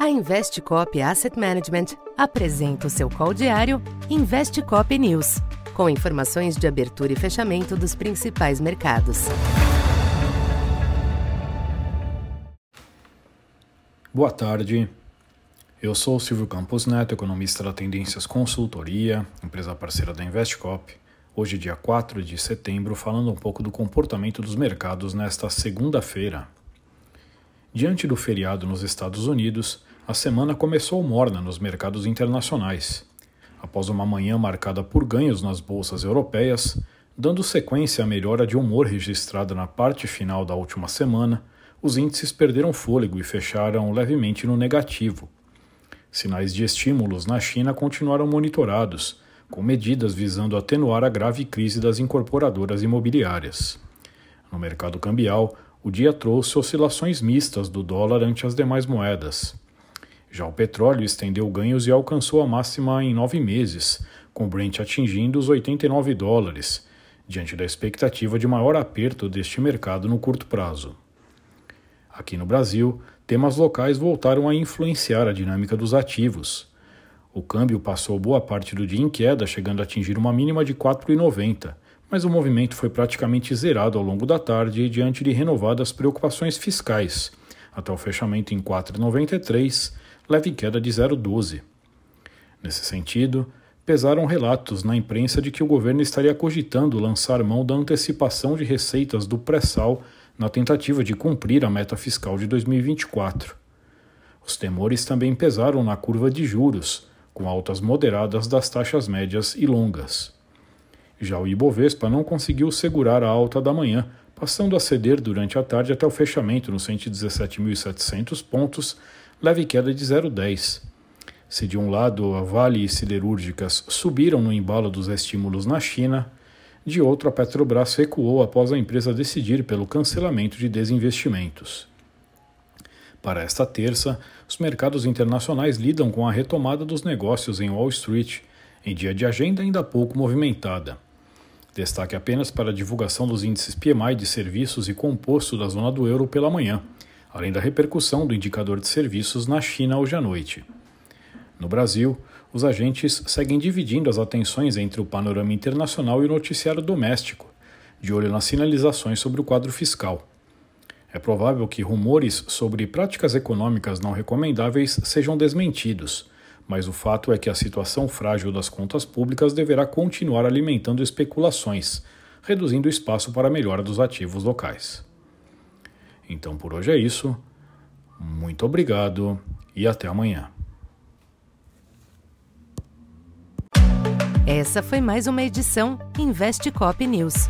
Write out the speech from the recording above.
A Investcop Asset Management apresenta o seu call diário Investcop News, com informações de abertura e fechamento dos principais mercados. Boa tarde. Eu sou o Silvio Campos Neto, economista da Tendências Consultoria, empresa parceira da Investcop. Hoje, dia 4 de setembro, falando um pouco do comportamento dos mercados nesta segunda-feira. Diante do feriado nos Estados Unidos, a semana começou morna nos mercados internacionais. Após uma manhã marcada por ganhos nas bolsas europeias, dando sequência à melhora de humor registrada na parte final da última semana, os índices perderam fôlego e fecharam levemente no negativo. Sinais de estímulos na China continuaram monitorados, com medidas visando atenuar a grave crise das incorporadoras imobiliárias. No mercado cambial, o dia trouxe oscilações mistas do dólar ante as demais moedas. Já o petróleo estendeu ganhos e alcançou a máxima em nove meses, com o Brent atingindo os 89 dólares, diante da expectativa de maior aperto deste mercado no curto prazo. Aqui no Brasil, temas locais voltaram a influenciar a dinâmica dos ativos. O câmbio passou boa parte do dia em queda, chegando a atingir uma mínima de 4,90, mas o movimento foi praticamente zerado ao longo da tarde diante de renovadas preocupações fiscais, até o fechamento em 4,93 leve queda de 0,12. Nesse sentido, pesaram relatos na imprensa de que o governo estaria cogitando lançar mão da antecipação de receitas do pré-sal na tentativa de cumprir a meta fiscal de 2024. Os temores também pesaram na curva de juros, com altas moderadas das taxas médias e longas. Já o Ibovespa não conseguiu segurar a alta da manhã, passando a ceder durante a tarde até o fechamento nos 117.700 pontos, leve queda de 0,10. Se de um lado a Vale e siderúrgicas subiram no embalo dos estímulos na China, de outro a Petrobras recuou após a empresa decidir pelo cancelamento de desinvestimentos. Para esta terça, os mercados internacionais lidam com a retomada dos negócios em Wall Street, em dia de agenda ainda pouco movimentada. Destaque apenas para a divulgação dos índices PMI de serviços e composto da zona do euro pela manhã, além da repercussão do indicador de serviços na China hoje à noite. No Brasil, os agentes seguem dividindo as atenções entre o panorama internacional e o noticiário doméstico, de olho nas sinalizações sobre o quadro fiscal. É provável que rumores sobre práticas econômicas não recomendáveis sejam desmentidos, mas o fato é que a situação frágil das contas públicas deverá continuar alimentando especulações, reduzindo o espaço para a melhora dos ativos locais. Então por hoje é isso. Muito obrigado e até amanhã. Essa foi mais uma edição Investe Cop News.